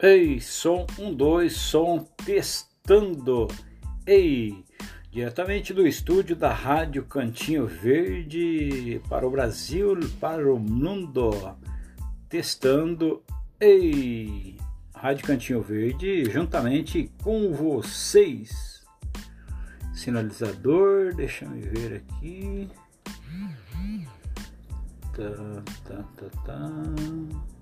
Ei, som 1, 2, som testando. Ei, diretamente do estúdio da Rádio Cantinho Verde para o Brasil, para o mundo. Testando. Ei, Rádio Cantinho Verde juntamente com vocês. Sinalizador, deixa eu ver aqui. Tá, tá, tá, tá.